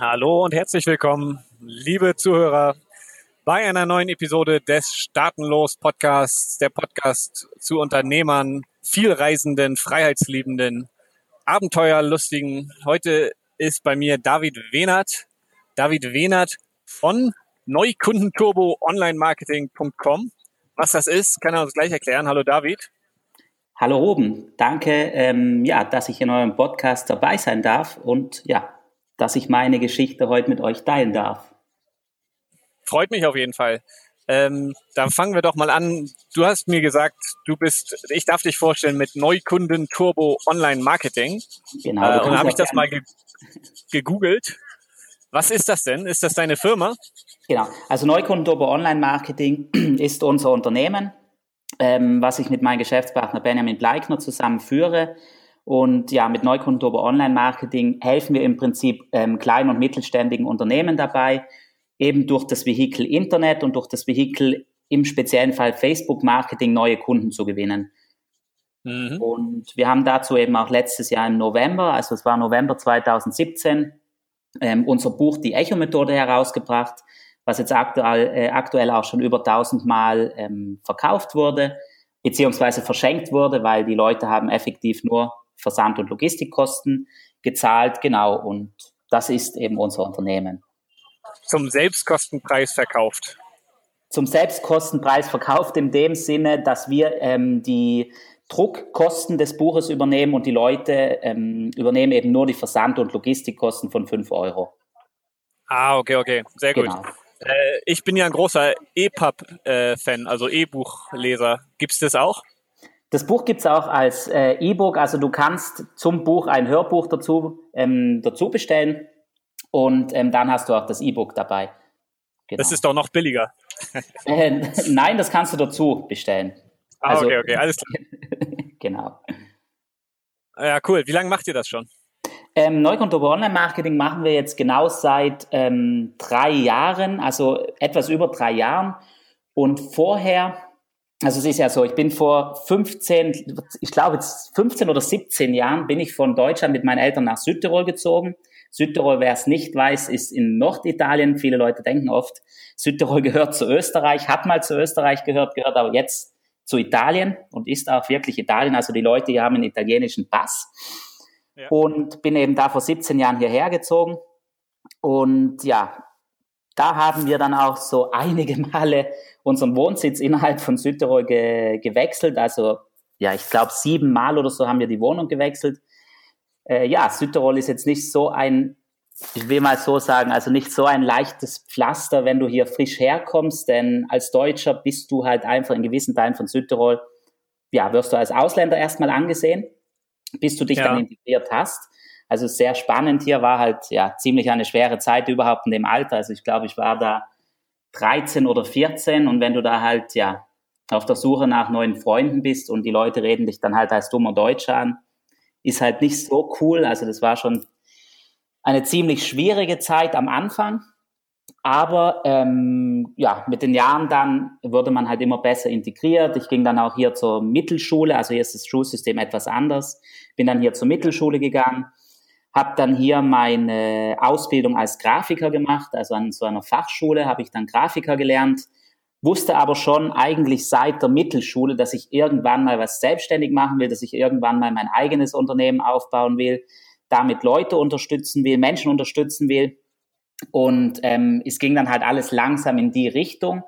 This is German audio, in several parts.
Hallo und herzlich willkommen, liebe Zuhörer, bei einer neuen Episode des Staatenlos Podcasts, der Podcast zu Unternehmern, vielreisenden, freiheitsliebenden, abenteuerlustigen. Heute ist bei mir David Wehnert. David Wehnert von Neukundenturbo Onlinemarketing.com. Was das ist, kann er uns gleich erklären. Hallo David. Hallo Ruben, danke, ähm, ja, dass ich in eurem Podcast dabei sein darf und ja, dass ich meine Geschichte heute mit euch teilen darf. Freut mich auf jeden Fall. Ähm, dann fangen wir doch mal an. Du hast mir gesagt, du bist, ich darf dich vorstellen mit Neukunden Turbo Online Marketing. Genau. Äh, und dann habe ich das mal ge gegoogelt. Was ist das denn? Ist das deine Firma? Genau. Also Neukunden Turbo Online Marketing ist unser Unternehmen ähm, was ich mit meinem Geschäftspartner Benjamin Bleikner zusammen führe. Und ja, mit Neukundenturbo Online Marketing helfen wir im Prinzip ähm, kleinen und mittelständigen Unternehmen dabei, eben durch das Vehikel Internet und durch das Vehikel im speziellen Fall Facebook Marketing neue Kunden zu gewinnen. Mhm. Und wir haben dazu eben auch letztes Jahr im November, also es war November 2017, ähm, unser Buch Die Echo-Methode herausgebracht, was jetzt aktuell, äh, aktuell auch schon über 1000 Mal ähm, verkauft wurde, beziehungsweise verschenkt wurde, weil die Leute haben effektiv nur Versand- und Logistikkosten gezahlt, genau, und das ist eben unser Unternehmen. Zum Selbstkostenpreis verkauft. Zum Selbstkostenpreis verkauft in dem Sinne, dass wir ähm, die Druckkosten des Buches übernehmen und die Leute ähm, übernehmen eben nur die Versand- und Logistikkosten von 5 Euro. Ah, okay, okay, sehr gut. Genau. Äh, ich bin ja ein großer EPUB-Fan, äh, also E-Buchleser. Gibt es das auch? Das Buch gibt es auch als äh, E-Book, also du kannst zum Buch ein Hörbuch dazu, ähm, dazu bestellen und ähm, dann hast du auch das E-Book dabei. Genau. Das ist doch noch billiger. äh, nein, das kannst du dazu bestellen. Ah, also, okay, okay, alles klar. genau. Ja, cool. Wie lange macht ihr das schon? Ähm, Neukonto Online-Marketing machen wir jetzt genau seit ähm, drei Jahren, also etwas über drei Jahren. Und vorher, also es ist ja so, ich bin vor 15, ich glaube jetzt 15 oder 17 Jahren bin ich von Deutschland mit meinen Eltern nach Südtirol gezogen. Südtirol, wer es nicht weiß, ist in Norditalien. Viele Leute denken oft, Südtirol gehört zu Österreich, hat mal zu Österreich gehört, gehört aber jetzt zu Italien und ist auch wirklich Italien. Also die Leute hier haben einen italienischen Pass und bin eben da vor 17 Jahren hierher gezogen. Und ja, da haben wir dann auch so einige Male unseren Wohnsitz innerhalb von Südtirol ge gewechselt. Also ja, ich glaube sieben Mal oder so haben wir die Wohnung gewechselt. Äh, ja, Südtirol ist jetzt nicht so ein, ich will mal so sagen, also nicht so ein leichtes Pflaster, wenn du hier frisch herkommst, denn als Deutscher bist du halt einfach in gewissen Teilen von Südtirol, ja, wirst du als Ausländer erstmal angesehen bis du dich ja. dann integriert hast. Also sehr spannend hier war halt ja ziemlich eine schwere Zeit überhaupt in dem Alter. Also ich glaube, ich war da 13 oder 14 und wenn du da halt ja auf der Suche nach neuen Freunden bist und die Leute reden dich dann halt als dummer Deutscher an, ist halt nicht so cool. Also das war schon eine ziemlich schwierige Zeit am Anfang. Aber ähm, ja, mit den Jahren dann wurde man halt immer besser integriert. Ich ging dann auch hier zur Mittelschule, also hier ist das Schulsystem etwas anders. Bin dann hier zur Mittelschule gegangen, habe dann hier meine Ausbildung als Grafiker gemacht, also an so einer Fachschule habe ich dann Grafiker gelernt, wusste aber schon eigentlich seit der Mittelschule, dass ich irgendwann mal was selbstständig machen will, dass ich irgendwann mal mein eigenes Unternehmen aufbauen will, damit Leute unterstützen will, Menschen unterstützen will. Und ähm, es ging dann halt alles langsam in die Richtung.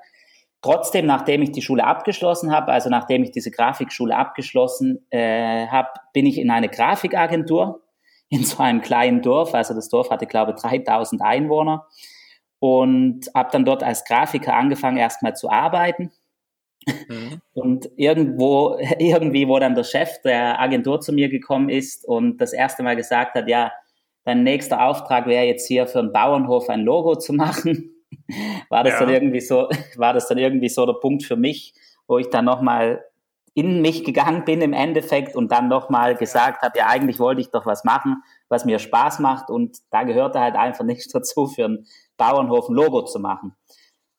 Trotzdem, nachdem ich die Schule abgeschlossen habe, also nachdem ich diese Grafikschule abgeschlossen äh, habe, bin ich in eine Grafikagentur in so einem kleinen Dorf. Also das Dorf hatte, glaube ich, 3000 Einwohner und habe dann dort als Grafiker angefangen, erstmal zu arbeiten. Mhm. Und irgendwo, irgendwie, wo dann der Chef der Agentur zu mir gekommen ist und das erste Mal gesagt hat, ja, dein nächster Auftrag wäre jetzt hier für einen Bauernhof ein Logo zu machen. War das ja. dann irgendwie so, war das dann irgendwie so der Punkt für mich, wo ich dann nochmal in mich gegangen bin im Endeffekt und dann nochmal gesagt habe, ja, eigentlich wollte ich doch was machen, was mir Spaß macht und da gehörte halt einfach nichts dazu, für einen Bauernhof ein Logo zu machen.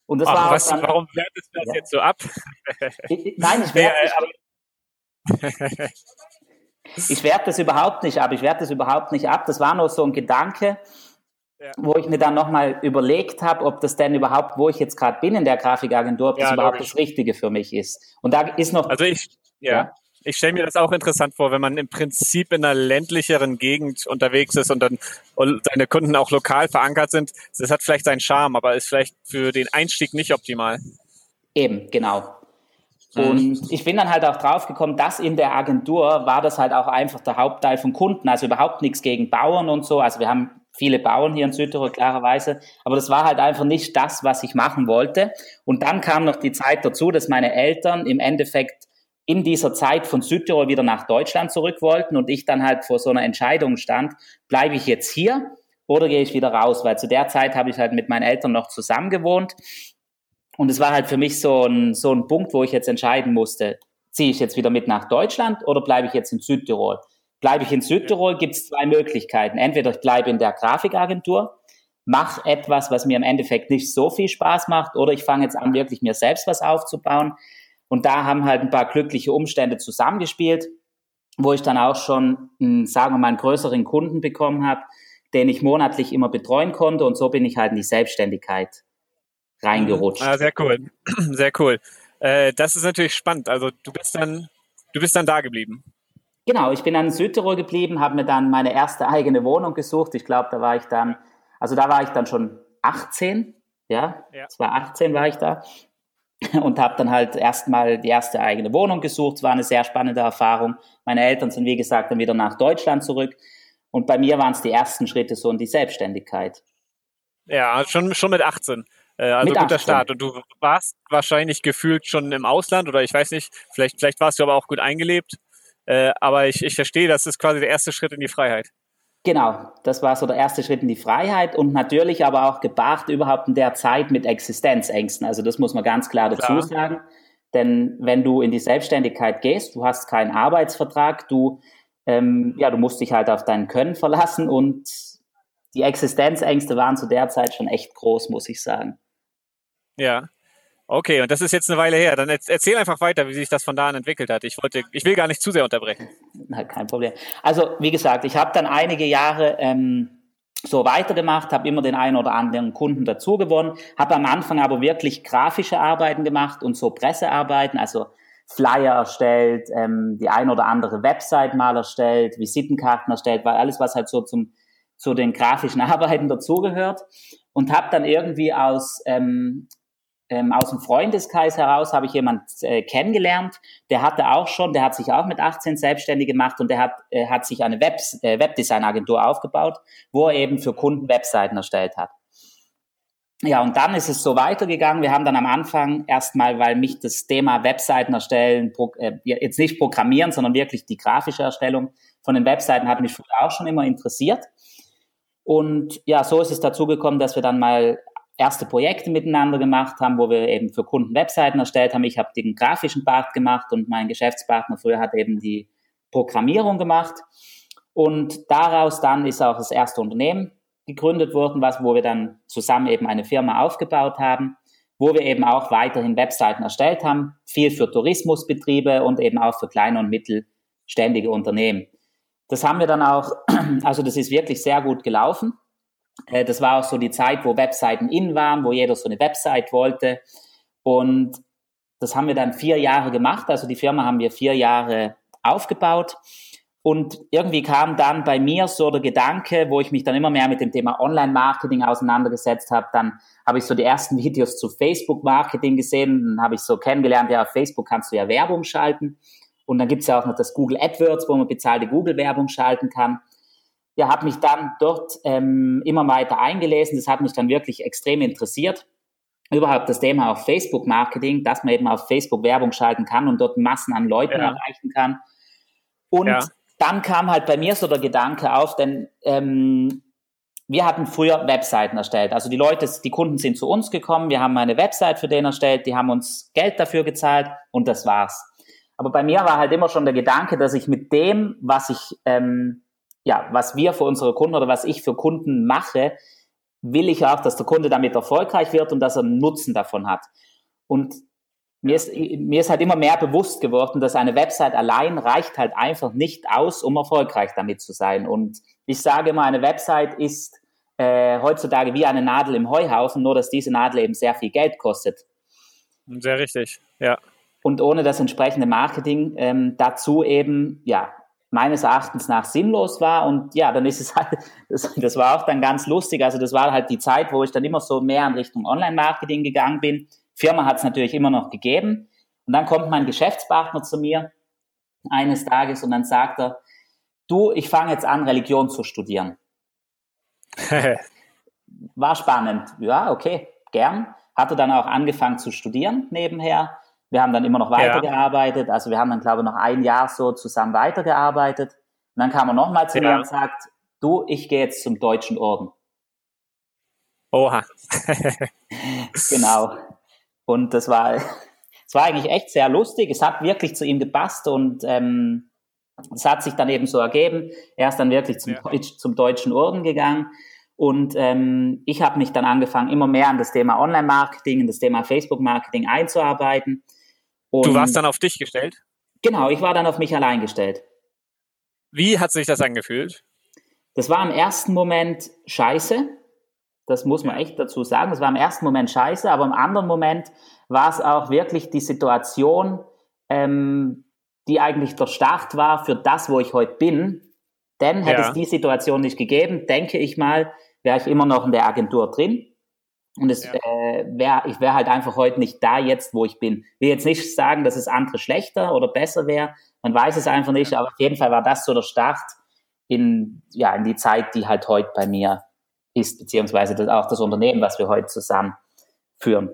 Und das Ach, war was, dann, warum wertest du das ja. jetzt so ab? Ich, nein, ich werde Ich werte das überhaupt nicht ab. Ich werte das überhaupt nicht ab. Das war nur so ein Gedanke. Ja. wo ich mir dann nochmal überlegt habe, ob das denn überhaupt, wo ich jetzt gerade bin in der Grafikagentur, ob ja, das überhaupt das Richtige für mich ist. Und da ist noch. Also ich, ja. ja. Ich stelle mir das auch interessant vor, wenn man im Prinzip in einer ländlicheren Gegend unterwegs ist und dann und seine Kunden auch lokal verankert sind. Das hat vielleicht seinen Charme, aber ist vielleicht für den Einstieg nicht optimal. Eben, genau. Und ich bin dann halt auch draufgekommen, dass in der Agentur war das halt auch einfach der Hauptteil von Kunden, also überhaupt nichts gegen Bauern und so. Also wir haben viele Bauern hier in Südtirol, klarerweise. Aber das war halt einfach nicht das, was ich machen wollte. Und dann kam noch die Zeit dazu, dass meine Eltern im Endeffekt in dieser Zeit von Südtirol wieder nach Deutschland zurück wollten und ich dann halt vor so einer Entscheidung stand, bleibe ich jetzt hier oder gehe ich wieder raus? Weil zu der Zeit habe ich halt mit meinen Eltern noch zusammen gewohnt. Und es war halt für mich so ein, so ein Punkt, wo ich jetzt entscheiden musste, ziehe ich jetzt wieder mit nach Deutschland oder bleibe ich jetzt in Südtirol? Bleibe ich in Südtirol, gibt es zwei Möglichkeiten. Entweder ich bleibe in der Grafikagentur, mache etwas, was mir im Endeffekt nicht so viel Spaß macht, oder ich fange jetzt an, wirklich mir selbst was aufzubauen. Und da haben halt ein paar glückliche Umstände zusammengespielt, wo ich dann auch schon, sagen wir mal, einen größeren Kunden bekommen habe, den ich monatlich immer betreuen konnte. Und so bin ich halt in die Selbstständigkeit reingerutscht. Ah, sehr cool. Sehr cool. Äh, das ist natürlich spannend. Also du bist dann, du bist dann da geblieben. Genau, ich bin dann in Südtirol geblieben, habe mir dann meine erste eigene Wohnung gesucht. Ich glaube, da war ich dann, also da war ich dann schon 18, ja, ja. 2018 war ich da und habe dann halt erstmal die erste eigene Wohnung gesucht. Es war eine sehr spannende Erfahrung. Meine Eltern sind, wie gesagt, dann wieder nach Deutschland zurück. Und bei mir waren es die ersten Schritte so in die Selbstständigkeit. Ja, schon, schon mit 18. Äh, also mit guter 18. Start. Und du warst wahrscheinlich gefühlt schon im Ausland oder ich weiß nicht, vielleicht, vielleicht warst du aber auch gut eingelebt. Äh, aber ich, ich verstehe, das ist quasi der erste Schritt in die Freiheit. Genau, das war so der erste Schritt in die Freiheit und natürlich aber auch gebracht überhaupt in der Zeit mit Existenzängsten. Also das muss man ganz klar dazu klar. sagen. Denn wenn du in die Selbstständigkeit gehst, du hast keinen Arbeitsvertrag, du, ähm, ja, du musst dich halt auf dein Können verlassen und die Existenzängste waren zu der Zeit schon echt groß, muss ich sagen. Ja. Okay, und das ist jetzt eine Weile her. Dann erzähl einfach weiter, wie sich das von da an entwickelt hat. Ich wollte, ich will gar nicht zu sehr unterbrechen. Na, kein Problem. Also wie gesagt, ich habe dann einige Jahre ähm, so weitergemacht, habe immer den einen oder anderen Kunden dazu gewonnen, habe am Anfang aber wirklich grafische Arbeiten gemacht und so Pressearbeiten, also Flyer erstellt, ähm, die ein oder andere Website mal erstellt, Visitenkarten erstellt, weil alles, was halt so zum zu den grafischen Arbeiten dazugehört und habe dann irgendwie aus ähm, ähm, aus dem Freundeskreis heraus habe ich jemand äh, kennengelernt, der hatte auch schon, der hat sich auch mit 18 selbstständig gemacht und der hat, äh, hat sich eine Web, äh, Webdesign-Agentur aufgebaut, wo er eben für Kunden Webseiten erstellt hat. Ja, und dann ist es so weitergegangen. Wir haben dann am Anfang erstmal, weil mich das Thema Webseiten erstellen, äh, jetzt nicht programmieren, sondern wirklich die grafische Erstellung von den Webseiten hat mich früher auch schon immer interessiert. Und ja, so ist es dazu gekommen, dass wir dann mal erste Projekte miteinander gemacht haben, wo wir eben für Kunden Webseiten erstellt haben. Ich habe den grafischen Part gemacht und mein Geschäftspartner früher hat eben die Programmierung gemacht. Und daraus dann ist auch das erste Unternehmen gegründet worden, was, wo wir dann zusammen eben eine Firma aufgebaut haben, wo wir eben auch weiterhin Webseiten erstellt haben, viel für Tourismusbetriebe und eben auch für kleine und mittelständige Unternehmen. Das haben wir dann auch, also das ist wirklich sehr gut gelaufen. Äh, das war auch so die Zeit, wo Webseiten in waren, wo jeder so eine Website wollte. Und das haben wir dann vier Jahre gemacht. Also die Firma haben wir vier Jahre aufgebaut. Und irgendwie kam dann bei mir so der Gedanke, wo ich mich dann immer mehr mit dem Thema Online-Marketing auseinandergesetzt habe. Dann habe ich so die ersten Videos zu Facebook-Marketing gesehen. Dann habe ich so kennengelernt, ja, auf Facebook kannst du ja Werbung schalten. Und dann gibt es ja auch noch das Google AdWords, wo man bezahlte Google-Werbung schalten kann ja, habe mich dann dort ähm, immer weiter eingelesen. Das hat mich dann wirklich extrem interessiert. Überhaupt das Thema auf Facebook-Marketing, dass man eben auf Facebook Werbung schalten kann und dort Massen an Leuten ja. erreichen kann. Und ja. dann kam halt bei mir so der Gedanke auf, denn ähm, wir hatten früher Webseiten erstellt. Also die Leute, die Kunden sind zu uns gekommen, wir haben eine Website für den erstellt, die haben uns Geld dafür gezahlt und das war's. Aber bei mir war halt immer schon der Gedanke, dass ich mit dem, was ich ähm, ja, was wir für unsere Kunden oder was ich für Kunden mache, will ich auch, dass der Kunde damit erfolgreich wird und dass er einen Nutzen davon hat. Und mir ist, mir ist halt immer mehr bewusst geworden, dass eine Website allein reicht halt einfach nicht aus, um erfolgreich damit zu sein. Und ich sage immer, eine Website ist äh, heutzutage wie eine Nadel im Heuhaufen, nur dass diese Nadel eben sehr viel Geld kostet. Sehr richtig, ja. Und ohne das entsprechende Marketing ähm, dazu eben, ja, meines Erachtens nach sinnlos war. Und ja, dann ist es halt, das, das war auch dann ganz lustig. Also das war halt die Zeit, wo ich dann immer so mehr in Richtung Online-Marketing gegangen bin. Firma hat es natürlich immer noch gegeben. Und dann kommt mein Geschäftspartner zu mir eines Tages und dann sagt er, du, ich fange jetzt an, Religion zu studieren. War spannend. Ja, okay, gern. Hatte dann auch angefangen zu studieren nebenher. Wir haben dann immer noch weitergearbeitet. Ja. Also wir haben dann, glaube ich, noch ein Jahr so zusammen weitergearbeitet. Und dann kam er nochmal zu ja. mir und sagt, du, ich gehe jetzt zum Deutschen Orden. Oha. genau. Und das war, das war eigentlich echt sehr lustig. Es hat wirklich zu ihm gepasst und ähm, es hat sich dann eben so ergeben. Er ist dann wirklich zum, ja. Deutsch, zum Deutschen Orden gegangen. Und ähm, ich habe mich dann angefangen, immer mehr an das Thema Online-Marketing, in das Thema Facebook-Marketing einzuarbeiten. Und du warst dann auf dich gestellt? Genau, ich war dann auf mich allein gestellt. Wie hat sich das angefühlt? Das war im ersten Moment scheiße. Das muss man echt dazu sagen. Das war im ersten Moment scheiße, aber im anderen Moment war es auch wirklich die Situation, ähm, die eigentlich der Start war für das, wo ich heute bin. Denn hätte ja. es die Situation nicht gegeben, denke ich mal, wäre ich immer noch in der Agentur drin. Und es ja. äh, wäre, ich wäre halt einfach heute nicht da jetzt, wo ich bin. Ich will jetzt nicht sagen, dass es andere schlechter oder besser wäre. Man weiß es einfach nicht, aber auf jeden Fall war das so der Start in, ja, in die Zeit, die halt heute bei mir ist, beziehungsweise das, auch das Unternehmen, was wir heute zusammen führen.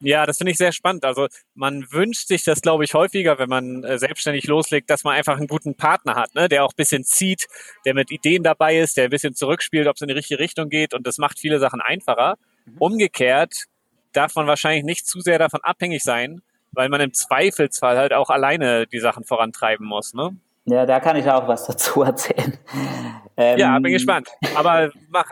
Ja, das finde ich sehr spannend. Also man wünscht sich das, glaube ich, häufiger, wenn man äh, selbstständig loslegt, dass man einfach einen guten Partner hat, ne? der auch ein bisschen zieht, der mit Ideen dabei ist, der ein bisschen zurückspielt, ob es in die richtige Richtung geht und das macht viele Sachen einfacher. Mhm. Umgekehrt darf man wahrscheinlich nicht zu sehr davon abhängig sein, weil man im Zweifelsfall halt auch alleine die Sachen vorantreiben muss. Ne? Ja, da kann ich auch was dazu erzählen. Ähm, ja, bin gespannt. Aber mach,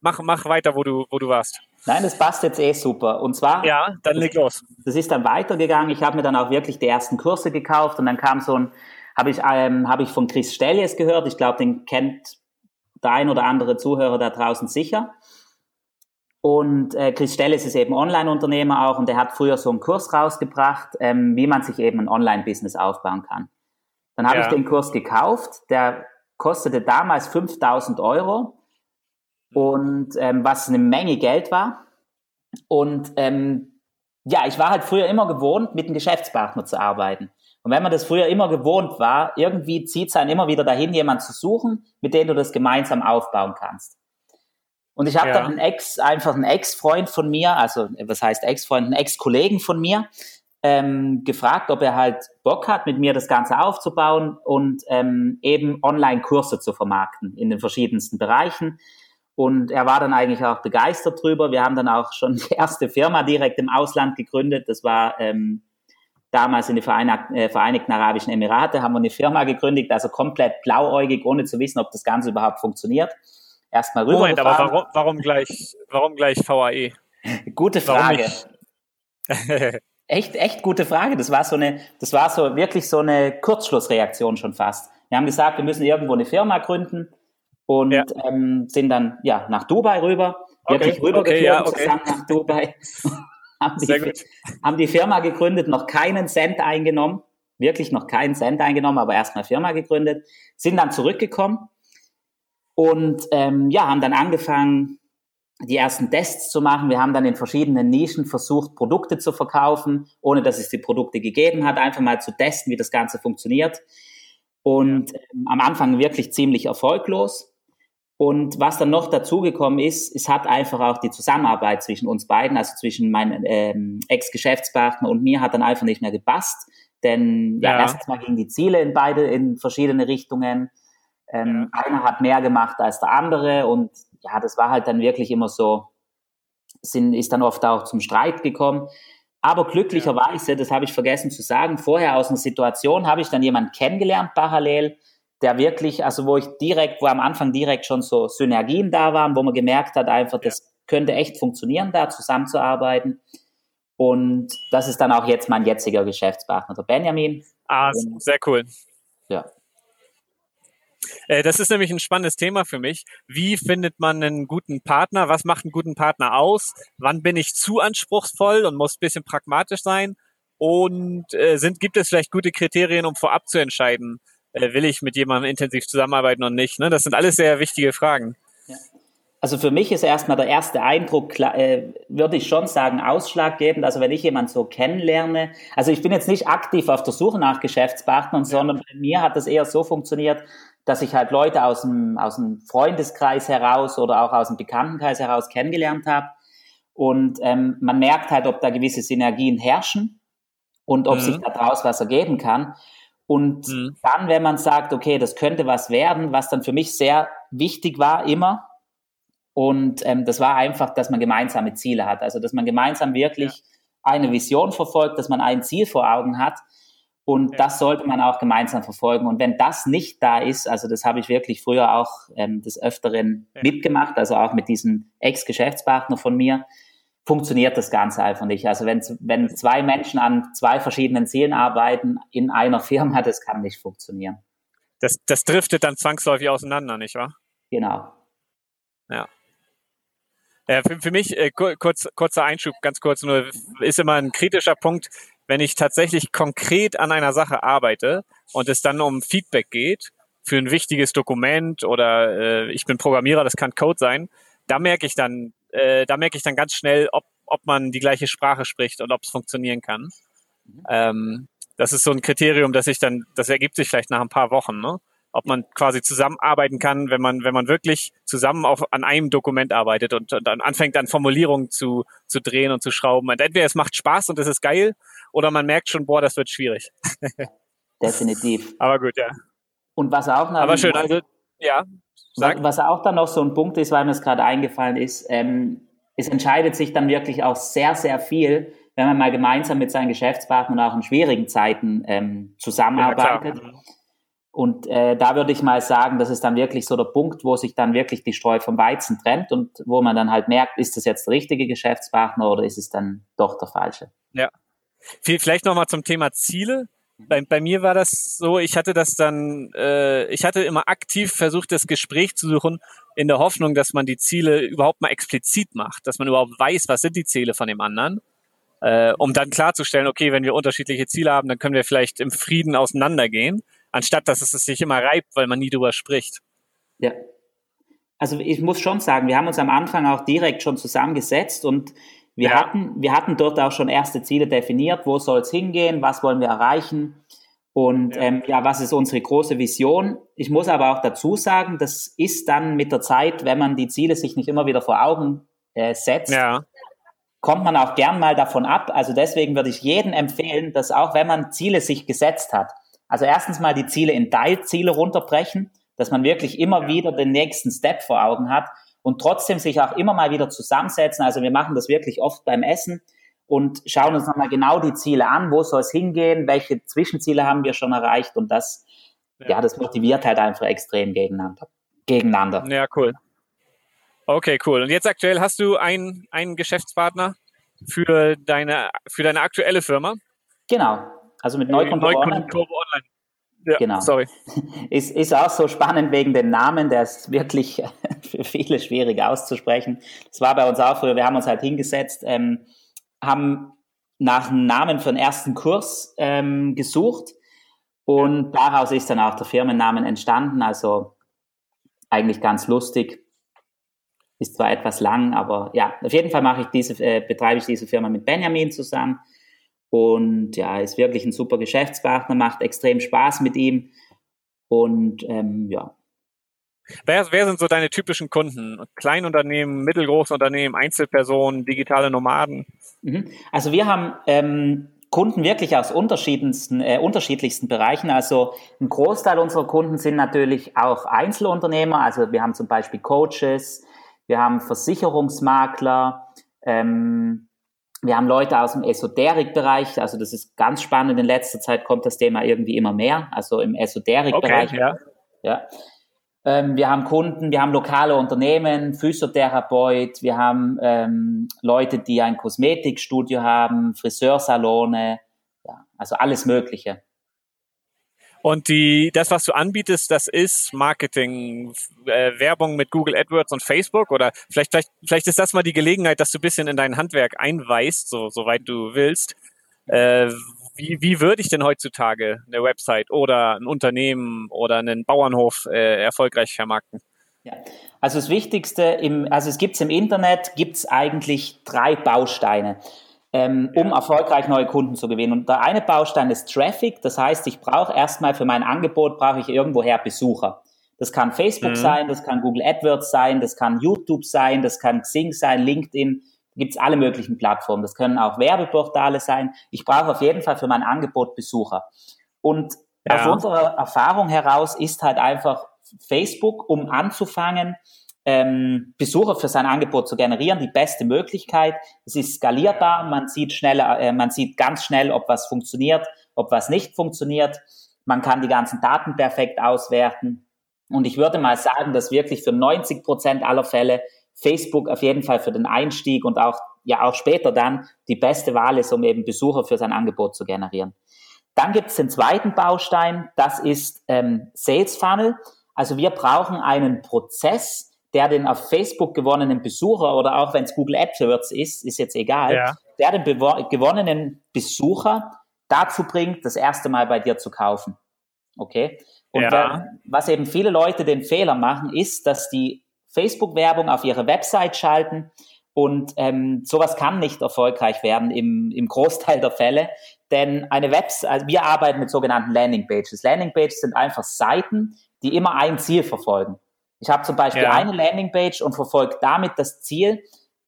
mach, mach weiter, wo du, wo du warst. Nein, das passt jetzt eh super. Und zwar. Ja, dann leg los. Das ist dann weitergegangen. Ich habe mir dann auch wirklich die ersten Kurse gekauft und dann kam so ein, habe ich, ähm, habe ich von Chris Stellies gehört. Ich glaube, den kennt der ein oder andere Zuhörer da draußen sicher. Und äh, Chris Stellies ist eben Online-Unternehmer auch und der hat früher so einen Kurs rausgebracht, ähm, wie man sich eben ein Online-Business aufbauen kann. Dann habe ja. ich den Kurs gekauft. Der kostete damals 5000 Euro und ähm, was eine Menge Geld war. Und ähm, ja, ich war halt früher immer gewohnt, mit einem Geschäftspartner zu arbeiten. Und wenn man das früher immer gewohnt war, irgendwie zieht es einen immer wieder dahin, jemanden zu suchen, mit dem du das gemeinsam aufbauen kannst. Und ich habe ja. dann einen Ex, einfach einen Ex-Freund von mir, also was heißt Ex-Freund, einen Ex-Kollegen von mir, ähm, gefragt, ob er halt Bock hat, mit mir das Ganze aufzubauen und ähm, eben Online-Kurse zu vermarkten in den verschiedensten Bereichen. Und er war dann eigentlich auch begeistert drüber. Wir haben dann auch schon die erste Firma direkt im Ausland gegründet. Das war ähm, damals in den äh, Vereinigten Arabischen Emirate, haben wir eine Firma gegründet, also komplett blauäugig, ohne zu wissen, ob das Ganze überhaupt funktioniert. Erstmal rüber. Moment, aber warum, warum, gleich, warum gleich VAE? Gute Frage. echt, echt gute Frage. Das war so eine, das war so wirklich so eine Kurzschlussreaktion schon fast. Wir haben gesagt, wir müssen irgendwo eine Firma gründen und ja. ähm, sind dann ja nach Dubai rüber, wirklich okay. rübergeflogen okay, ja, okay. zusammen nach Dubai. haben, die, haben die Firma gegründet, noch keinen Cent eingenommen, wirklich noch keinen Cent eingenommen, aber erstmal Firma gegründet, sind dann zurückgekommen und ähm, ja, haben dann angefangen, die ersten Tests zu machen. Wir haben dann in verschiedenen Nischen versucht, Produkte zu verkaufen, ohne dass es die Produkte gegeben hat, einfach mal zu testen, wie das Ganze funktioniert. Und ähm, am Anfang wirklich ziemlich erfolglos. Und was dann noch dazugekommen ist, es hat einfach auch die Zusammenarbeit zwischen uns beiden, also zwischen meinem ähm, Ex-Geschäftspartner und mir, hat dann einfach nicht mehr gepasst. Denn ja, ja erstens mal gingen die Ziele in beide in verschiedene Richtungen. Ähm, ja. Einer hat mehr gemacht als der andere und ja, das war halt dann wirklich immer so, sind, ist dann oft auch zum Streit gekommen. Aber glücklicherweise, das habe ich vergessen zu sagen, vorher aus einer Situation habe ich dann jemanden kennengelernt parallel, der wirklich, also wo ich direkt, wo am Anfang direkt schon so Synergien da waren, wo man gemerkt hat, einfach, das könnte echt funktionieren, da zusammenzuarbeiten. Und das ist dann auch jetzt mein jetziger Geschäftspartner, der Benjamin. Ah, sehr cool. Ja. Äh, das ist nämlich ein spannendes Thema für mich. Wie findet man einen guten Partner? Was macht einen guten Partner aus? Wann bin ich zu anspruchsvoll und muss ein bisschen pragmatisch sein? Und äh, sind, gibt es vielleicht gute Kriterien, um vorab zu entscheiden, äh, will ich mit jemandem intensiv zusammenarbeiten und nicht? Ne? Das sind alles sehr wichtige Fragen. Ja. Also für mich ist erstmal der erste Eindruck, äh, würde ich schon sagen, ausschlaggebend. Also wenn ich jemanden so kennenlerne, also ich bin jetzt nicht aktiv auf der Suche nach Geschäftspartnern, sondern bei mir hat das eher so funktioniert, dass ich halt Leute aus dem, aus dem Freundeskreis heraus oder auch aus dem Bekanntenkreis heraus kennengelernt habe. Und ähm, man merkt halt, ob da gewisse Synergien herrschen und ob mhm. sich daraus was ergeben kann. Und mhm. dann, wenn man sagt, okay, das könnte was werden, was dann für mich sehr wichtig war immer, und ähm, das war einfach, dass man gemeinsame Ziele hat. Also, dass man gemeinsam wirklich ja. eine Vision verfolgt, dass man ein Ziel vor Augen hat. Und ja. das sollte man auch gemeinsam verfolgen. Und wenn das nicht da ist, also das habe ich wirklich früher auch ähm, des Öfteren ja. mitgemacht, also auch mit diesem Ex-Geschäftspartner von mir, funktioniert das Ganze einfach nicht. Also wenn, wenn zwei Menschen an zwei verschiedenen Zielen arbeiten in einer Firma, das kann nicht funktionieren. Das, das driftet dann zwangsläufig auseinander, nicht wahr? Genau. Ja. Ja, für, für mich, äh, kurz, kurzer Einschub, ganz kurz nur, ist immer ein kritischer Punkt, wenn ich tatsächlich konkret an einer Sache arbeite und es dann um Feedback geht für ein wichtiges Dokument oder äh, ich bin Programmierer, das kann Code sein, da merke ich dann, äh, da merke ich dann ganz schnell, ob, ob man die gleiche Sprache spricht und ob es funktionieren kann. Mhm. Ähm, das ist so ein Kriterium, dass ich dann, das ergibt sich vielleicht nach ein paar Wochen, ne? Ob man quasi zusammenarbeiten kann, wenn man, wenn man wirklich zusammen auf, an einem Dokument arbeitet und, und dann anfängt, an Formulierungen zu, zu drehen und zu schrauben. Und entweder es macht Spaß und es ist geil, oder man merkt schon, boah, das wird schwierig. Definitiv. Aber gut, ja. Und was auch noch. Aber schön, also, ja. Sag. Was auch dann noch so ein Punkt ist, weil mir es gerade eingefallen ist, ähm, es entscheidet sich dann wirklich auch sehr, sehr viel, wenn man mal gemeinsam mit seinen Geschäftspartnern auch in schwierigen Zeiten ähm, zusammenarbeitet. Ja, und äh, da würde ich mal sagen, das ist dann wirklich so der Punkt, wo sich dann wirklich die Streu vom Weizen trennt und wo man dann halt merkt, ist das jetzt der richtige Geschäftspartner oder ist es dann doch der falsche? Ja. Vielleicht nochmal zum Thema Ziele. Bei, bei mir war das so, ich hatte das dann, äh, ich hatte immer aktiv versucht, das Gespräch zu suchen, in der Hoffnung, dass man die Ziele überhaupt mal explizit macht, dass man überhaupt weiß, was sind die Ziele von dem anderen, äh, um dann klarzustellen, okay, wenn wir unterschiedliche Ziele haben, dann können wir vielleicht im Frieden auseinandergehen anstatt dass es sich immer reibt, weil man nie drüber spricht. Ja. Also ich muss schon sagen, wir haben uns am Anfang auch direkt schon zusammengesetzt und wir, ja. hatten, wir hatten dort auch schon erste Ziele definiert, wo soll es hingehen, was wollen wir erreichen und ja. Ähm, ja, was ist unsere große Vision. Ich muss aber auch dazu sagen, das ist dann mit der Zeit, wenn man die Ziele sich nicht immer wieder vor Augen äh, setzt, ja. kommt man auch gern mal davon ab. Also deswegen würde ich jedem empfehlen, dass auch wenn man Ziele sich gesetzt hat, also erstens mal die Ziele in Teilziele runterbrechen, dass man wirklich immer ja. wieder den nächsten Step vor Augen hat und trotzdem sich auch immer mal wieder zusammensetzen. Also wir machen das wirklich oft beim Essen und schauen uns nochmal genau die Ziele an, wo soll es hingehen, welche Zwischenziele haben wir schon erreicht und das, ja, ja das motiviert halt einfach extrem gegeneinander. gegeneinander. Ja, cool. Okay, cool. Und jetzt aktuell hast du einen, einen Geschäftspartner für deine, für deine aktuelle Firma? Genau. Also mit Neukonturbo Online. Online. Ja, genau. Sorry. Ist, ist auch so spannend wegen dem Namen, der ist wirklich für viele schwierig auszusprechen. Das war bei uns auch früher, wir haben uns halt hingesetzt, ähm, haben nach einem Namen für den ersten Kurs ähm, gesucht und daraus ist dann auch der Firmennamen entstanden. Also eigentlich ganz lustig. Ist zwar etwas lang, aber ja, auf jeden Fall mache ich diese, äh, betreibe ich diese Firma mit Benjamin zusammen. Und ja, ist wirklich ein super Geschäftspartner, macht extrem Spaß mit ihm. Und ähm, ja. Wer, wer sind so deine typischen Kunden? Kleinunternehmen, mittelgroße Unternehmen, Einzelpersonen, digitale Nomaden? Mhm. Also wir haben ähm, Kunden wirklich aus unterschiedlichsten, äh, unterschiedlichsten Bereichen. Also ein Großteil unserer Kunden sind natürlich auch Einzelunternehmer. Also wir haben zum Beispiel Coaches, wir haben Versicherungsmakler, ähm, wir haben Leute aus dem Esoterikbereich, also das ist ganz spannend. In letzter Zeit kommt das Thema irgendwie immer mehr, also im Esoterikbereich. Okay, ja. ja. Ähm, wir haben Kunden, wir haben lokale Unternehmen, Physiotherapeut, wir haben ähm, Leute, die ein Kosmetikstudio haben, Friseursalone, ja, also alles Mögliche. Und die, das, was du anbietest, das ist Marketing, äh, Werbung mit Google AdWords und Facebook oder vielleicht, vielleicht, vielleicht ist das mal die Gelegenheit, dass du bisschen in dein Handwerk einweist, so, soweit du willst. Äh, wie, wie würde ich denn heutzutage eine Website oder ein Unternehmen oder einen Bauernhof äh, erfolgreich vermarkten? Ja, also das Wichtigste, im, also es gibt im Internet, gibt es eigentlich drei Bausteine ähm, um erfolgreich neue Kunden zu gewinnen. Und der eine Baustein ist Traffic, das heißt, ich brauche erstmal für mein Angebot, brauche ich irgendwoher Besucher. Das kann Facebook mhm. sein, das kann Google AdWords sein, das kann YouTube sein, das kann Xing sein, LinkedIn, da gibt's alle möglichen Plattformen. Das können auch Werbeportale sein. Ich brauche auf jeden Fall für mein Angebot Besucher. Und ja. aus unserer Erfahrung heraus ist halt einfach Facebook, um anzufangen, ähm, Besucher für sein Angebot zu generieren, die beste Möglichkeit. Es ist skalierbar, man sieht schnell, äh, man sieht ganz schnell, ob was funktioniert, ob was nicht funktioniert. Man kann die ganzen Daten perfekt auswerten. Und ich würde mal sagen, dass wirklich für 90 Prozent aller Fälle Facebook auf jeden Fall für den Einstieg und auch, ja, auch später dann die beste Wahl ist, um eben Besucher für sein Angebot zu generieren. Dann gibt es den zweiten Baustein, das ist ähm, Sales Funnel. Also wir brauchen einen Prozess, der den auf Facebook gewonnenen Besucher oder auch wenn es Google AdWords ist, ist jetzt egal, ja. der den gewonnenen Besucher dazu bringt, das erste Mal bei dir zu kaufen. Okay? Und ja. was eben viele Leute den Fehler machen, ist, dass die Facebook-Werbung auf ihre Website schalten und ähm, sowas kann nicht erfolgreich werden im, im Großteil der Fälle, denn eine Website, also wir arbeiten mit sogenannten Landingpages. Landingpages sind einfach Seiten, die immer ein Ziel verfolgen. Ich habe zum Beispiel ja. eine Landingpage und verfolge damit das Ziel,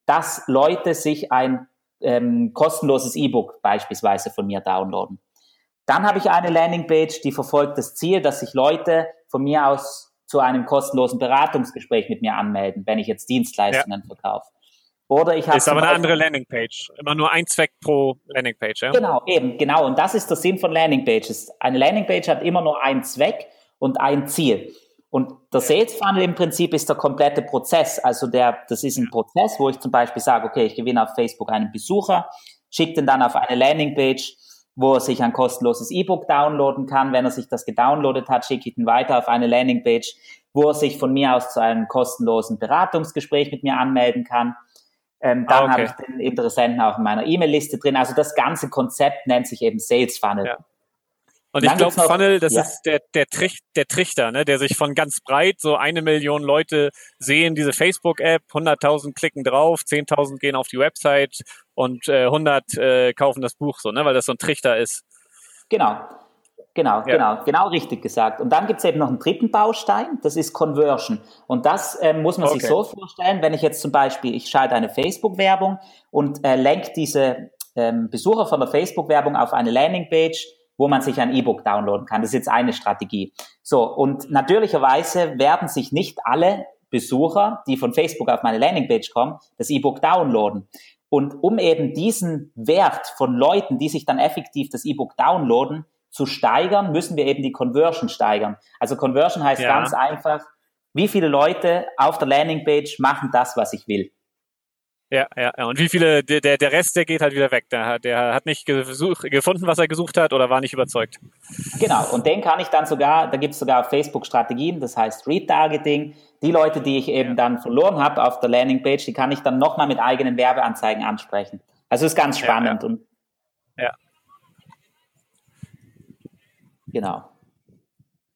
dass Leute sich ein ähm, kostenloses E-Book beispielsweise von mir downloaden. Dann habe ich eine Landingpage, die verfolgt das Ziel, dass sich Leute von mir aus zu einem kostenlosen Beratungsgespräch mit mir anmelden, wenn ich jetzt Dienstleistungen ja. verkaufe. Oder ich habe ist aber eine andere Landingpage. Immer nur ein Zweck pro Landingpage, ja? Genau, eben, genau. Und das ist der Sinn von Landingpages. Eine Landingpage hat immer nur einen Zweck und ein Ziel. Und der Sales Funnel im Prinzip ist der komplette Prozess. Also der, das ist ein Prozess, wo ich zum Beispiel sage, okay, ich gewinne auf Facebook einen Besucher, schicke den dann auf eine Landingpage, wo er sich ein kostenloses E-Book downloaden kann. Wenn er sich das gedownloadet hat, schicke ich ihn weiter auf eine Landingpage, wo er sich von mir aus zu einem kostenlosen Beratungsgespräch mit mir anmelden kann. Ähm, dann ah, okay. habe ich den Interessenten auch in meiner E-Mail-Liste drin. Also das ganze Konzept nennt sich eben Sales Funnel. Ja. Und ich glaube, Funnel, das ja. ist der, der, Trich, der Trichter, ne, der sich von ganz breit, so eine Million Leute sehen diese Facebook-App, 100.000 klicken drauf, 10.000 gehen auf die Website und äh, 100 äh, kaufen das Buch, so, ne, weil das so ein Trichter ist. Genau. Genau, ja. genau, genau richtig gesagt. Und dann gibt's eben noch einen dritten Baustein, das ist Conversion. Und das äh, muss man okay. sich so vorstellen, wenn ich jetzt zum Beispiel, ich schalte eine Facebook-Werbung und äh, lenke diese ähm, Besucher von der Facebook-Werbung auf eine Landingpage, wo man sich ein E-Book downloaden kann. Das ist jetzt eine Strategie. So, und natürlicherweise werden sich nicht alle Besucher, die von Facebook auf meine Landingpage kommen, das E-Book downloaden. Und um eben diesen Wert von Leuten, die sich dann effektiv das E-Book downloaden, zu steigern, müssen wir eben die Conversion steigern. Also Conversion heißt ja. ganz einfach, wie viele Leute auf der Landingpage machen das, was ich will. Ja, ja, ja. Und wie viele, der, der Rest, der geht halt wieder weg. Der, der hat nicht gesuch, gefunden, was er gesucht hat oder war nicht überzeugt. Genau, und den kann ich dann sogar, da gibt es sogar auf Facebook Strategien, das heißt Retargeting. Die Leute, die ich eben dann verloren habe auf der Landingpage, die kann ich dann nochmal mit eigenen Werbeanzeigen ansprechen. Also ist ganz spannend. Ja, ja. Und ja. Genau.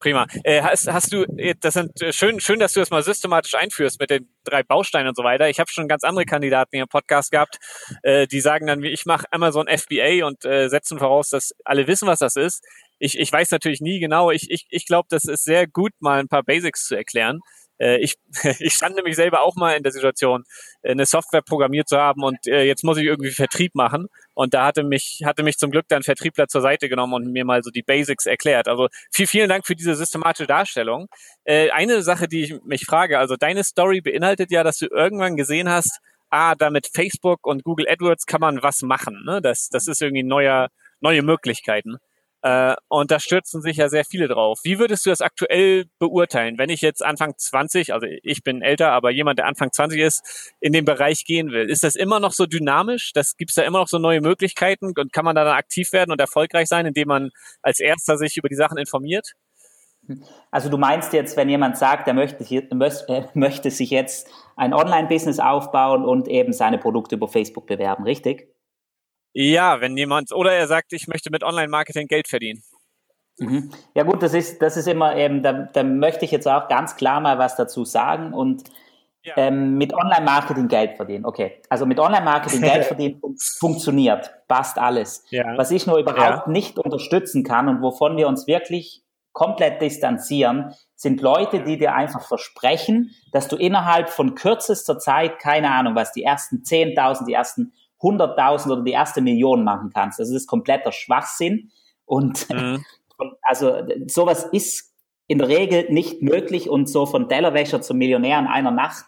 Prima. Äh, hast, hast du, äh, das sind äh, schön, schön, dass du das mal systematisch einführst mit den drei Bausteinen und so weiter. Ich habe schon ganz andere Kandidaten hier im Podcast gehabt, äh, die sagen dann, wie ich mache Amazon FBA und äh, setzen voraus, dass alle wissen, was das ist. Ich, ich weiß natürlich nie genau. Ich, ich, ich glaube, das ist sehr gut, mal ein paar Basics zu erklären. Äh, ich, ich stand nämlich selber auch mal in der Situation, äh, eine Software programmiert zu haben und äh, jetzt muss ich irgendwie Vertrieb machen. Und da hatte mich, hatte mich zum Glück dann Vertriebler zur Seite genommen und mir mal so die Basics erklärt. Also viel, vielen Dank für diese systematische Darstellung. Eine Sache, die ich mich frage, also deine Story beinhaltet ja, dass du irgendwann gesehen hast, ah, damit Facebook und Google AdWords kann man was machen. Ne? Das, das ist irgendwie neuer, neue Möglichkeiten. Äh, und da stürzen sich ja sehr viele drauf. Wie würdest du das aktuell beurteilen, wenn ich jetzt Anfang 20, also ich bin älter, aber jemand, der Anfang 20 ist, in den Bereich gehen will? Ist das immer noch so dynamisch? Das gibt's da immer noch so neue Möglichkeiten und kann man da dann aktiv werden und erfolgreich sein, indem man als erster sich über die Sachen informiert? Also du meinst jetzt, wenn jemand sagt, er möchte, äh, möchte sich jetzt ein Online-Business aufbauen und eben seine Produkte über Facebook bewerben, richtig? Ja, wenn jemand, oder er sagt, ich möchte mit Online-Marketing Geld verdienen. Mhm. Ja gut, das ist, das ist immer eben, da, da möchte ich jetzt auch ganz klar mal was dazu sagen und ja. ähm, mit Online-Marketing Geld verdienen. Okay, also mit Online-Marketing Geld verdienen funktioniert, passt alles. Ja. Was ich nur überhaupt ja. nicht unterstützen kann und wovon wir uns wirklich komplett distanzieren, sind Leute, die dir einfach versprechen, dass du innerhalb von kürzester Zeit, keine Ahnung, was die ersten 10.000, die ersten 100.000 oder die erste Million machen kannst. Das ist kompletter Schwachsinn. Und mhm. also sowas ist in der Regel nicht möglich und so von Tellerwäscher zum Millionär in einer Nacht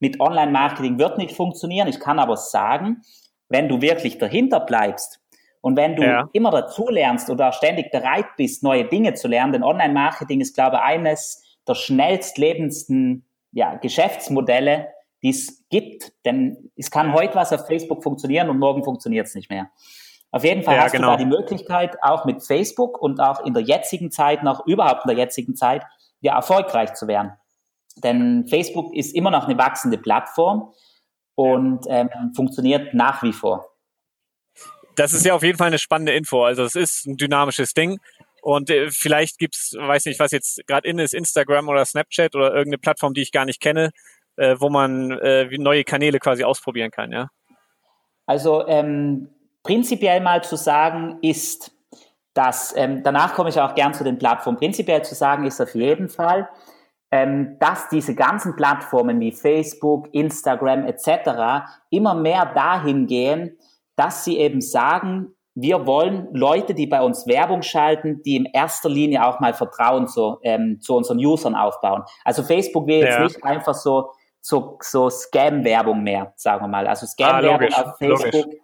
mit Online-Marketing wird nicht funktionieren. Ich kann aber sagen, wenn du wirklich dahinter bleibst und wenn du ja. immer dazu lernst oder ständig bereit bist, neue Dinge zu lernen, denn Online-Marketing ist, glaube ich, eines der schnellst lebendsten ja, Geschäftsmodelle, die es gibt. Denn es kann heute was auf Facebook funktionieren und morgen funktioniert es nicht mehr. Auf jeden Fall ja, hast genau. du da die Möglichkeit, auch mit Facebook und auch in der jetzigen Zeit, noch überhaupt in der jetzigen Zeit, ja, erfolgreich zu werden. Denn Facebook ist immer noch eine wachsende Plattform und ähm, funktioniert nach wie vor. Das ist ja auf jeden Fall eine spannende Info. Also es ist ein dynamisches Ding. Und äh, vielleicht gibt's, weiß nicht, was jetzt gerade in ist, Instagram oder Snapchat oder irgendeine Plattform, die ich gar nicht kenne, äh, wo man äh, neue Kanäle quasi ausprobieren kann, ja? Also ähm, prinzipiell mal zu sagen ist, dass, ähm, danach komme ich auch gern zu den Plattformen, prinzipiell zu sagen ist auf jeden Fall, ähm, dass diese ganzen Plattformen wie Facebook, Instagram etc. immer mehr dahin gehen, dass sie eben sagen, wir wollen Leute, die bei uns Werbung schalten, die in erster Linie auch mal Vertrauen zu, ähm, zu unseren Usern aufbauen. Also Facebook will jetzt ja. nicht einfach so so, so Scam-Werbung mehr, sagen wir mal. Also Scam-Werbung ah, auf Facebook, logisch.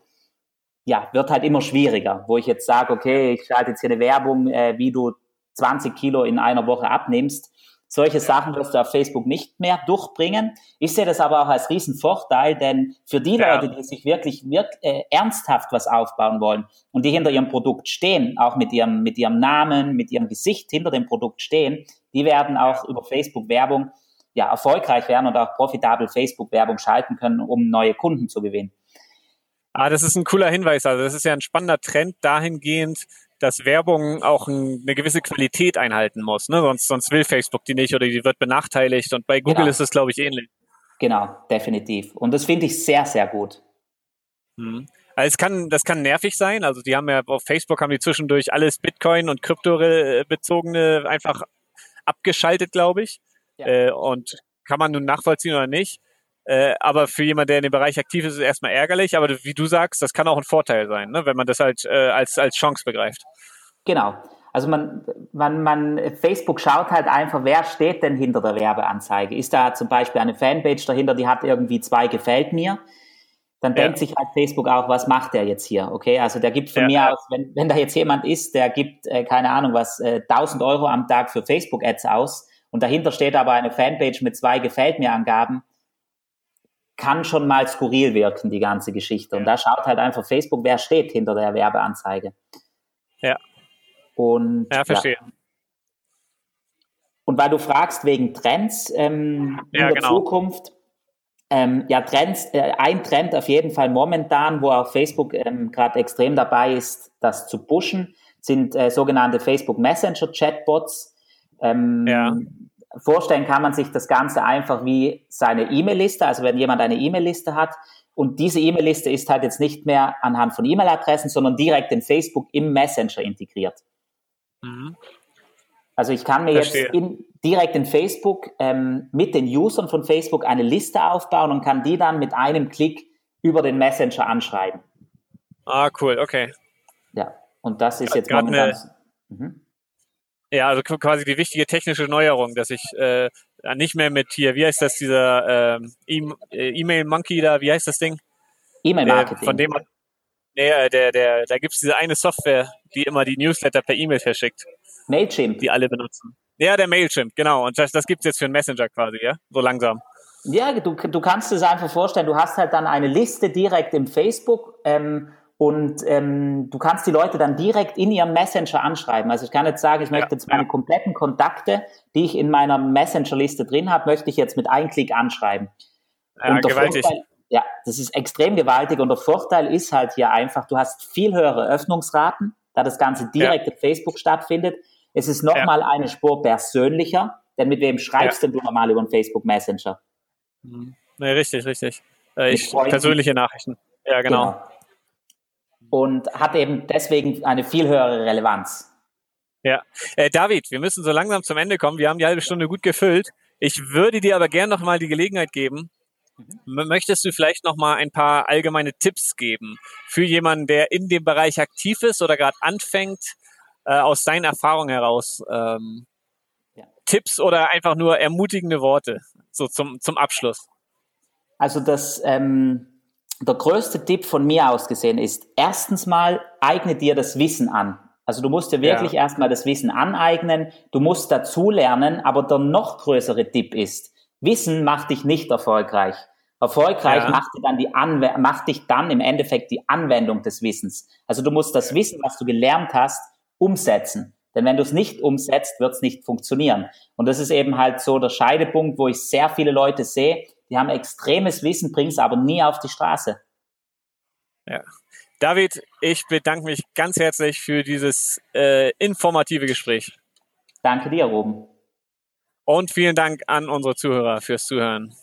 ja, wird halt immer schwieriger, wo ich jetzt sage, okay, ich schalte jetzt hier eine Werbung, äh, wie du 20 Kilo in einer Woche abnimmst. Solche Sachen wirst du auf Facebook nicht mehr durchbringen. Ich sehe das aber auch als Riesenvorteil, denn für die ja. Leute, die sich wirklich, wirklich äh, ernsthaft was aufbauen wollen und die hinter ihrem Produkt stehen, auch mit ihrem, mit ihrem Namen, mit ihrem Gesicht hinter dem Produkt stehen, die werden auch über Facebook Werbung ja, erfolgreich werden und auch profitabel Facebook-Werbung schalten können, um neue Kunden zu gewinnen. Ah, das ist ein cooler Hinweis. Also das ist ja ein spannender Trend dahingehend, dass Werbung auch ein, eine gewisse Qualität einhalten muss. Ne? Sonst, sonst will Facebook die nicht oder die wird benachteiligt. Und bei Google genau. ist es, glaube ich, ähnlich. Genau, definitiv. Und das finde ich sehr, sehr gut. Hm. Also es kann, das kann nervig sein. Also die haben ja auf Facebook haben die zwischendurch alles Bitcoin und Krypto bezogene einfach abgeschaltet, glaube ich. Ja. Äh, und kann man nun nachvollziehen oder nicht. Äh, aber für jemanden, der in dem Bereich aktiv ist, ist es erstmal ärgerlich. Aber wie du sagst, das kann auch ein Vorteil sein, ne? wenn man das halt äh, als, als Chance begreift. Genau. Also man, man, man, Facebook schaut halt einfach, wer steht denn hinter der Werbeanzeige? Ist da zum Beispiel eine Fanpage dahinter, die hat irgendwie zwei gefällt mir? Dann ja. denkt sich halt Facebook auch, was macht der jetzt hier? Okay, also der gibt von ja. mir aus, wenn, wenn da jetzt jemand ist, der gibt, äh, keine Ahnung was, äh, 1000 Euro am Tag für Facebook-Ads aus, und dahinter steht aber eine Fanpage mit zwei Gefällt mir Angaben, kann schon mal skurril wirken, die ganze Geschichte. Und da schaut halt einfach Facebook, wer steht hinter der Werbeanzeige. Ja. Und, ja, verstehe. Ja. Und weil du fragst wegen Trends ähm, in ja, der genau. Zukunft, ähm, ja, Trends, äh, ein Trend auf jeden Fall momentan, wo auch Facebook ähm, gerade extrem dabei ist, das zu pushen, sind äh, sogenannte Facebook Messenger Chatbots. Ähm, ja. Vorstellen kann man sich das Ganze einfach wie seine E-Mail-Liste, also wenn jemand eine E-Mail-Liste hat und diese E-Mail-Liste ist halt jetzt nicht mehr anhand von E-Mail-Adressen, sondern direkt in Facebook im Messenger integriert. Mhm. Also ich kann mir Verstehe. jetzt in, direkt in Facebook ähm, mit den Usern von Facebook eine Liste aufbauen und kann die dann mit einem Klick über den Messenger anschreiben. Ah, cool, okay. Ja, und das ist jetzt momentan. Eine, mhm. Ja, also quasi die wichtige technische Neuerung, dass ich äh, nicht mehr mit hier, wie heißt das, dieser ähm, äh, E-Mail-Monkey da, wie heißt das Ding? E-Mail-Marketing. Äh, von dem Nee, äh, der, der, da gibt's diese eine Software, die immer die Newsletter per E-Mail verschickt. Mailchimp. Die alle benutzen. Ja, der Mailchimp, genau. Und das, das gibt's jetzt für einen Messenger quasi, ja? So langsam. Ja, du, du kannst es einfach vorstellen, du hast halt dann eine Liste direkt im Facebook ähm, und ähm, du kannst die Leute dann direkt in ihrem Messenger anschreiben. Also ich kann jetzt sagen, ich möchte jetzt meine kompletten Kontakte, die ich in meiner Messenger-Liste drin habe, möchte ich jetzt mit einem Klick anschreiben. Ja, gewaltig. Vorteil, ja, das ist extrem gewaltig und der Vorteil ist halt hier einfach, du hast viel höhere Öffnungsraten, da das Ganze direkt ja. auf Facebook stattfindet. Es ist nochmal ja. eine Spur persönlicher, denn mit wem schreibst denn du normal über einen Facebook Messenger? Mhm. Nee, richtig, richtig. Äh, ich, persönliche Nachrichten. Ja, genau. genau. Und hat eben deswegen eine viel höhere Relevanz. Ja. Äh, David, wir müssen so langsam zum Ende kommen. Wir haben die halbe Stunde gut gefüllt. Ich würde dir aber gerne nochmal die Gelegenheit geben. Mhm. Möchtest du vielleicht nochmal ein paar allgemeine Tipps geben für jemanden, der in dem Bereich aktiv ist oder gerade anfängt, äh, aus deinen Erfahrungen heraus? Ähm, ja. Tipps oder einfach nur ermutigende Worte? so zum, zum Abschluss? Also das, ähm, der größte Tipp von mir aus gesehen ist, erstens mal, eigne dir das Wissen an. Also du musst dir wirklich ja. erstmal das Wissen aneignen, du musst dazulernen, aber der noch größere Tipp ist, Wissen macht dich nicht erfolgreich. Erfolgreich ja. macht, dich dann die macht dich dann im Endeffekt die Anwendung des Wissens. Also du musst das Wissen, was du gelernt hast, umsetzen. Denn wenn du es nicht umsetzt, wird es nicht funktionieren. Und das ist eben halt so der Scheidepunkt, wo ich sehr viele Leute sehe, die haben extremes Wissen, bringen es aber nie auf die Straße. Ja. David, ich bedanke mich ganz herzlich für dieses äh, informative Gespräch. Danke dir, Ruben. Und vielen Dank an unsere Zuhörer fürs Zuhören.